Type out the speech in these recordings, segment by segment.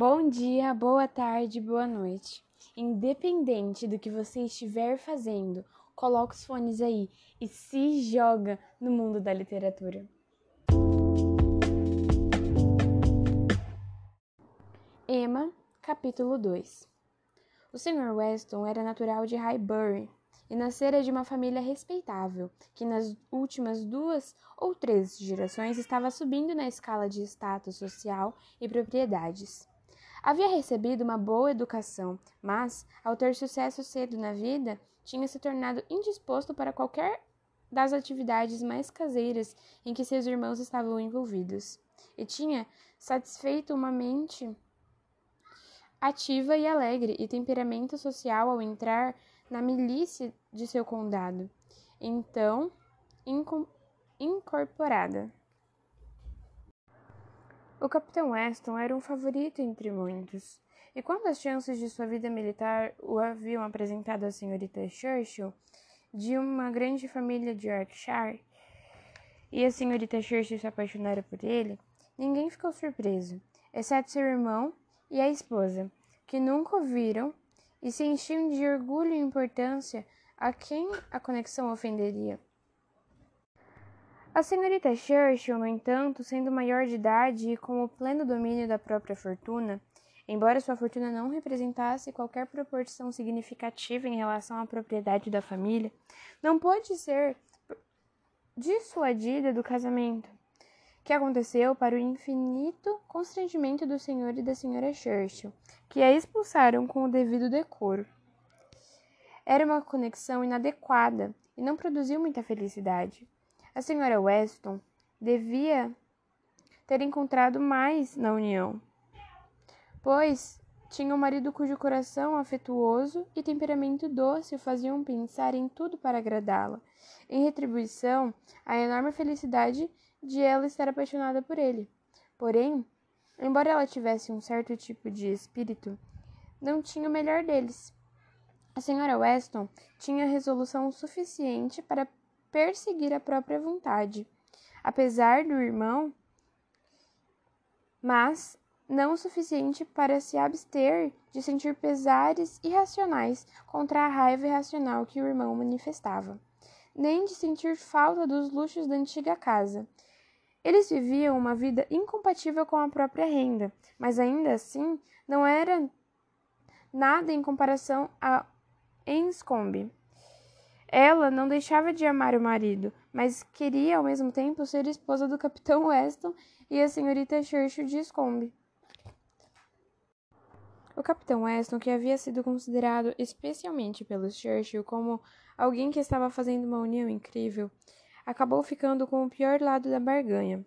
Bom dia, boa tarde, boa noite. Independente do que você estiver fazendo, coloca os fones aí e se joga no mundo da literatura. Emma, capítulo 2 O Sr. Weston era natural de Highbury e nascera de uma família respeitável, que nas últimas duas ou três gerações estava subindo na escala de status social e propriedades. Havia recebido uma boa educação, mas, ao ter sucesso cedo na vida, tinha se tornado indisposto para qualquer das atividades mais caseiras em que seus irmãos estavam envolvidos, e tinha satisfeito uma mente ativa e alegre e temperamento social ao entrar na milícia de seu condado, então incorporada. O capitão Weston era um favorito entre muitos, e quando as chances de sua vida militar o haviam apresentado à senhorita Churchill, de uma grande família de Yorkshire, e a senhorita Churchill se apaixonara por ele, ninguém ficou surpreso, exceto seu irmão e a esposa, que nunca o viram e se enchiam de orgulho e importância a quem a conexão ofenderia. A senhorita Churchill, no entanto, sendo maior de idade e com o pleno domínio da própria fortuna, embora sua fortuna não representasse qualquer proporção significativa em relação à propriedade da família, não pôde ser dissuadida do casamento, que aconteceu para o infinito constrangimento do senhor e da senhora Churchill, que a expulsaram com o devido decoro. Era uma conexão inadequada e não produziu muita felicidade. A senhora Weston devia ter encontrado mais na união, pois tinha um marido cujo coração afetuoso e temperamento doce o faziam pensar em tudo para agradá-la, em retribuição à enorme felicidade de ela estar apaixonada por ele. Porém, embora ela tivesse um certo tipo de espírito, não tinha o melhor deles. A senhora Weston tinha resolução suficiente para perseguir a própria vontade, apesar do irmão, mas não o suficiente para se abster de sentir pesares irracionais contra a raiva irracional que o irmão manifestava, nem de sentir falta dos luxos da antiga casa. Eles viviam uma vida incompatível com a própria renda, mas ainda assim não era nada em comparação a Enscombe. Ela não deixava de amar o marido, mas queria ao mesmo tempo ser esposa do capitão Weston e a senhorita Churchill de Scombe. O capitão Weston, que havia sido considerado especialmente pelos Churchill como alguém que estava fazendo uma união incrível, acabou ficando com o pior lado da barganha.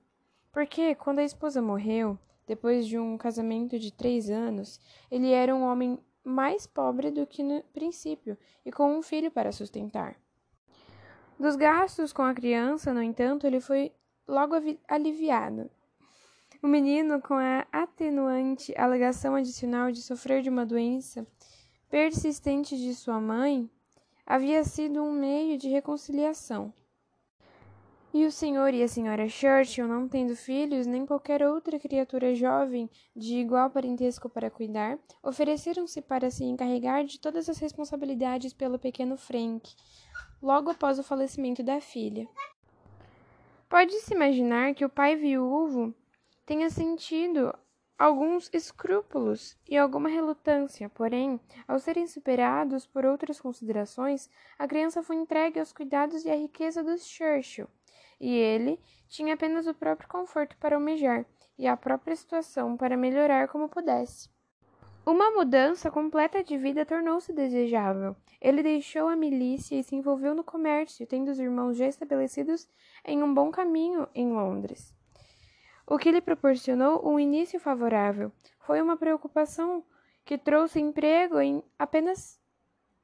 Porque, quando a esposa morreu, depois de um casamento de três anos, ele era um homem mais pobre do que no princípio e com um filho para sustentar. Dos gastos com a criança, no entanto, ele foi logo aliviado. O menino, com a atenuante alegação adicional de sofrer de uma doença persistente de sua mãe, havia sido um meio de reconciliação. E o senhor e a senhora Churchill, não tendo filhos, nem qualquer outra criatura jovem de igual parentesco para cuidar, ofereceram-se para se encarregar de todas as responsabilidades pelo pequeno Frank, logo após o falecimento da filha. Pode-se imaginar que o pai viúvo tenha sentido alguns escrúpulos e alguma relutância, porém, ao serem superados por outras considerações, a criança foi entregue aos cuidados e à riqueza dos Churchill e ele tinha apenas o próprio conforto para almejar e a própria situação para melhorar como pudesse. Uma mudança completa de vida tornou-se desejável. Ele deixou a milícia e se envolveu no comércio, tendo os irmãos já estabelecidos em um bom caminho em Londres. O que lhe proporcionou um início favorável foi uma preocupação que trouxe emprego em apenas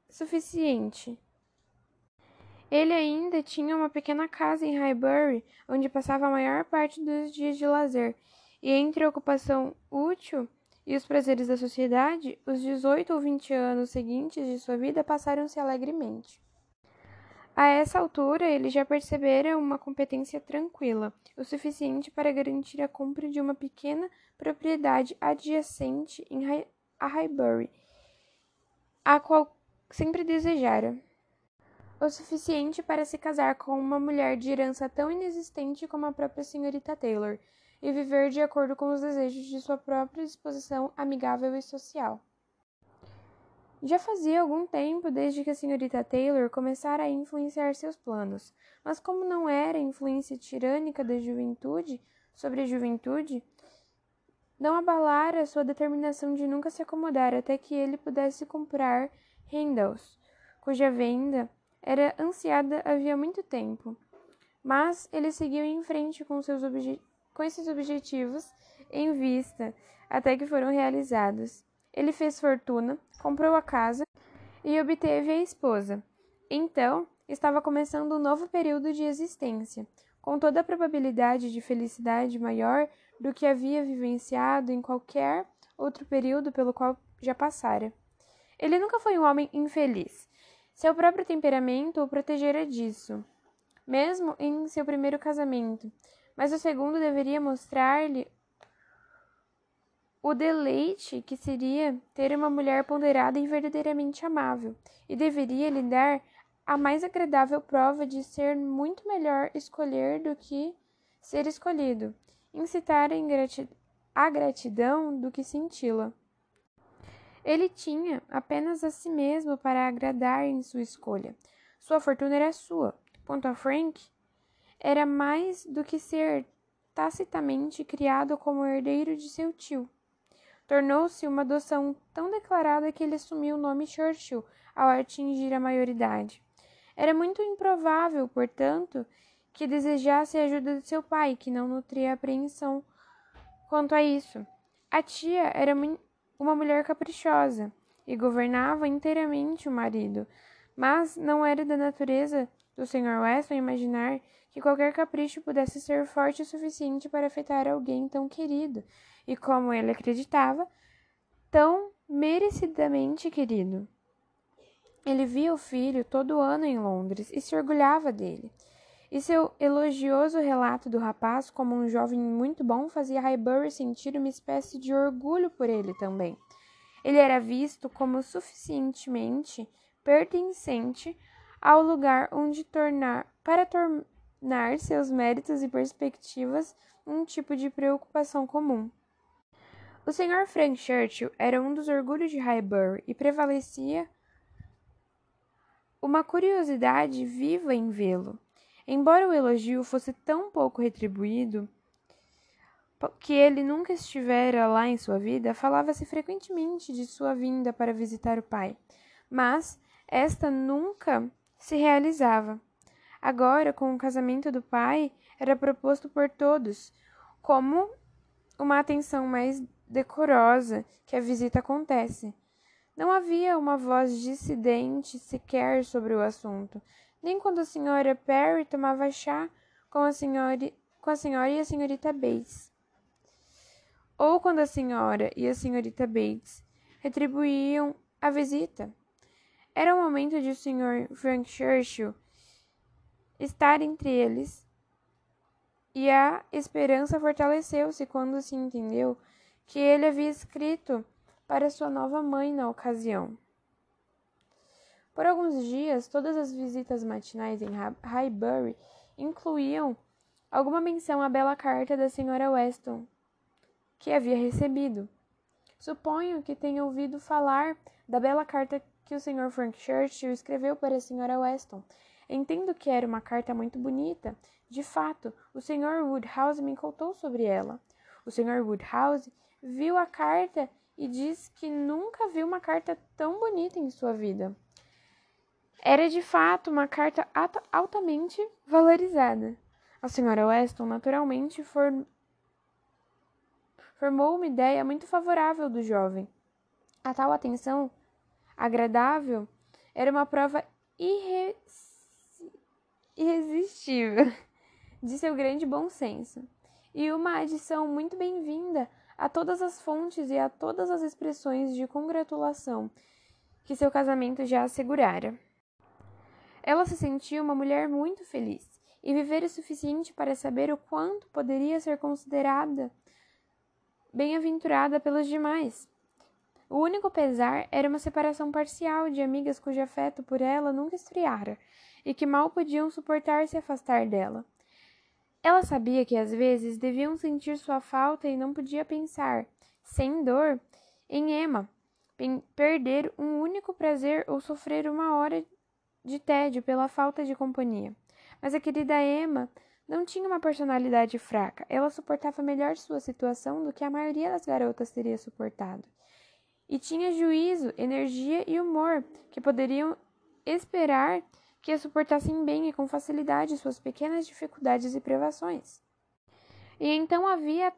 suficiente ele ainda tinha uma pequena casa em Highbury, onde passava a maior parte dos dias de lazer, e entre a ocupação útil e os prazeres da sociedade, os 18 ou 20 anos seguintes de sua vida passaram-se alegremente. A essa altura, ele já percebera uma competência tranquila, o suficiente para garantir a compra de uma pequena propriedade adjacente a Highbury, a qual sempre desejara. O suficiente para se casar com uma mulher de herança tão inexistente como a própria senhorita Taylor e viver de acordo com os desejos de sua própria disposição amigável e social. Já fazia algum tempo desde que a senhorita Taylor começara a influenciar seus planos, mas como não era influência tirânica da juventude sobre a juventude, não abalara sua determinação de nunca se acomodar até que ele pudesse comprar Randalls, cuja venda era ansiada havia muito tempo. Mas ele seguiu em frente com, seus com esses objetivos em vista, até que foram realizados. Ele fez fortuna, comprou a casa e obteve a esposa. Então, estava começando um novo período de existência, com toda a probabilidade de felicidade maior do que havia vivenciado em qualquer outro período pelo qual já passara. Ele nunca foi um homem infeliz. Seu próprio temperamento o protegera disso, mesmo em seu primeiro casamento, mas o segundo deveria mostrar-lhe o deleite que seria ter uma mulher ponderada e verdadeiramente amável, e deveria lhe dar a mais agradável prova de ser muito melhor escolher do que ser escolhido, incitar a gratidão do que senti-la. Ele tinha apenas a si mesmo para agradar em sua escolha. Sua fortuna era sua. Quanto a Frank, era mais do que ser tacitamente criado como herdeiro de seu tio tornou-se uma adoção tão declarada que ele assumiu o nome Churchill ao atingir a maioridade. Era muito improvável, portanto, que desejasse a ajuda de seu pai, que não nutria apreensão quanto a isso. A tia era uma mulher caprichosa e governava inteiramente o marido, mas não era da natureza do Sr. Weston imaginar que qualquer capricho pudesse ser forte o suficiente para afetar alguém tão querido e, como ele acreditava, tão merecidamente querido. Ele via o filho todo ano em Londres e se orgulhava dele. E seu elogioso relato do rapaz como um jovem muito bom fazia Highbury sentir uma espécie de orgulho por ele também. Ele era visto como suficientemente pertencente ao lugar onde tornar para tornar seus méritos e perspectivas um tipo de preocupação comum. O Sr. Frank Churchill era um dos orgulhos de Highbury e prevalecia uma curiosidade viva em vê-lo. Embora o elogio fosse tão pouco retribuído que ele nunca estivera lá em sua vida, falava-se frequentemente de sua vinda para visitar o pai, mas esta nunca se realizava. Agora, com o casamento do pai, era proposto por todos como uma atenção mais decorosa que a visita acontece. Não havia uma voz dissidente sequer sobre o assunto, nem quando a senhora Perry tomava chá com a senhora, com a senhora e a senhorita Bates, ou quando a senhora e a senhorita Bates retribuíam a visita. Era o momento de o Sr. Frank Churchill estar entre eles, e a esperança fortaleceu-se quando se entendeu que ele havia escrito para sua nova mãe na ocasião. Por alguns dias, todas as visitas matinais em Highbury incluíam alguma menção à bela carta da senhora Weston que havia recebido. Suponho que tenha ouvido falar da bela carta que o Sr. Frank Churchill escreveu para a Sra. Weston. Entendo que era uma carta muito bonita. De fato, o Sr. Woodhouse me contou sobre ela. O Sr. Woodhouse viu a carta e diz que nunca viu uma carta tão bonita em sua vida. Era de fato uma carta altamente valorizada. A Sra. Weston naturalmente for... formou uma ideia muito favorável do jovem. A tal atenção agradável era uma prova irre... irresistível de seu grande bom senso e uma adição muito bem-vinda a todas as fontes e a todas as expressões de congratulação que seu casamento já assegurara. Ela se sentia uma mulher muito feliz e viver o suficiente para saber o quanto poderia ser considerada bem-aventurada pelos demais. O único pesar era uma separação parcial de amigas cujo afeto por ela nunca esfriara e que mal podiam suportar se afastar dela. Ela sabia que às vezes deviam sentir sua falta e não podia pensar, sem dor, em Emma, perder um único prazer ou sofrer uma hora de tédio pela falta de companhia. Mas a querida Emma não tinha uma personalidade fraca. Ela suportava melhor sua situação do que a maioria das garotas teria suportado. E tinha juízo, energia e humor que poderiam esperar que a suportassem bem e com facilidade suas pequenas dificuldades e privações. E então havia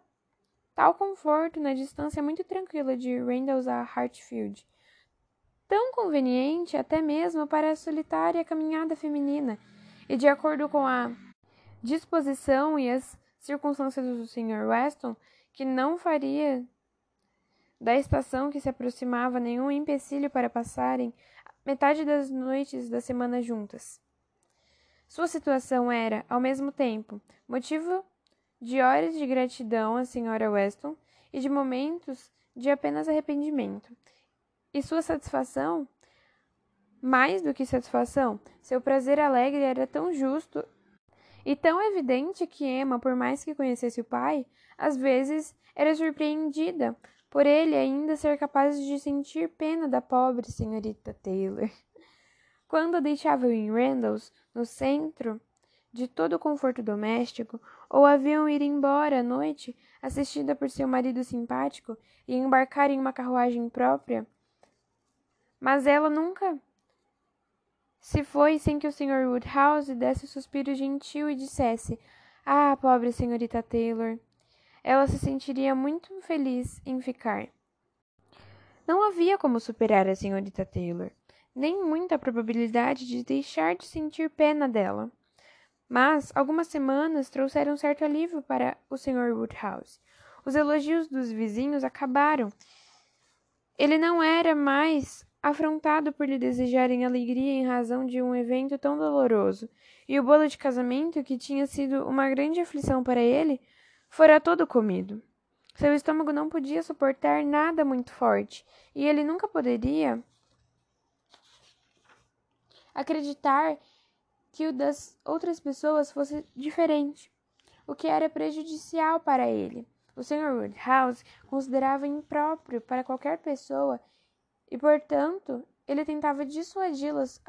tal conforto na distância muito tranquila de Randalls a Hartfield, tão conveniente até mesmo para a solitária caminhada feminina, e de acordo com a disposição e as circunstâncias do Sr. Weston, que não faria da estação que se aproximava nenhum empecilho para passarem metade das noites da semana juntas. Sua situação era, ao mesmo tempo, motivo de horas de gratidão à Sra. Weston e de momentos de apenas arrependimento. E sua satisfação, mais do que satisfação, seu prazer alegre era tão justo e tão evidente que Emma, por mais que conhecesse o pai, às vezes era surpreendida por ele ainda ser capaz de sentir pena da pobre senhorita Taylor. Quando a deixavam em Randalls, no centro de todo o conforto doméstico, ou haviam ir embora à noite, assistida por seu marido simpático, e embarcar em uma carruagem própria. Mas ela nunca se foi sem que o Sr. Woodhouse desse um suspiro gentil e dissesse: Ah, pobre senhorita Taylor. Ela se sentiria muito feliz em ficar. Não havia como superar a senhorita Taylor, nem muita probabilidade de deixar de sentir pena dela. Mas algumas semanas trouxeram certo alívio para o Sr. Woodhouse. Os elogios dos vizinhos acabaram. Ele não era mais afrontado por lhe desejarem alegria em razão de um evento tão doloroso, e o bolo de casamento, que tinha sido uma grande aflição para ele, fora todo comido. Seu estômago não podia suportar nada muito forte, e ele nunca poderia acreditar que o das outras pessoas fosse diferente, o que era prejudicial para ele. O Sr. Woodhouse considerava impróprio para qualquer pessoa e, portanto, ele tentava dissuadi-las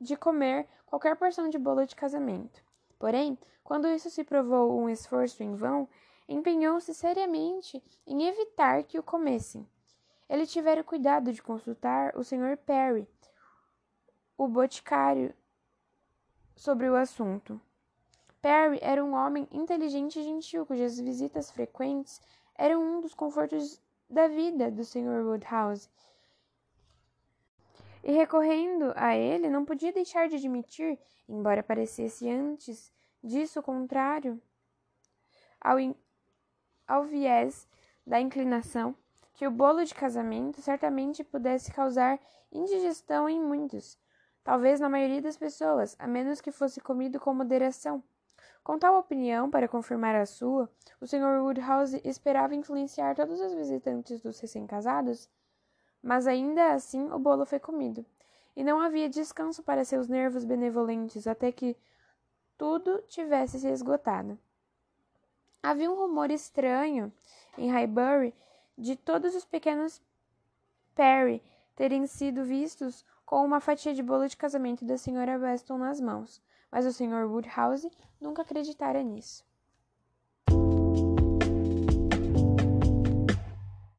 de comer qualquer porção de bolo de casamento. Porém, quando isso se provou um esforço em vão, empenhou-se seriamente em evitar que o comessem. Ele tivera cuidado de consultar o Sr. Perry, o boticário, sobre o assunto. Perry era um homem inteligente e gentil, cujas visitas frequentes eram um dos confortos da vida do Sr. Woodhouse. E recorrendo a ele, não podia deixar de admitir, embora parecesse antes disso contrário ao, ao viés da inclinação, que o bolo de casamento certamente pudesse causar indigestão em muitos, talvez na maioria das pessoas, a menos que fosse comido com moderação. Com tal opinião, para confirmar a sua, o Sr. Woodhouse esperava influenciar todos os visitantes dos recém-casados, mas ainda assim o bolo foi comido, e não havia descanso para seus nervos benevolentes até que tudo tivesse se esgotado. Havia um rumor estranho em Highbury de todos os pequenos Perry terem sido vistos com uma fatia de bolo de casamento da Sra. Weston nas mãos, mas o Sr. Woodhouse nunca acreditara nisso.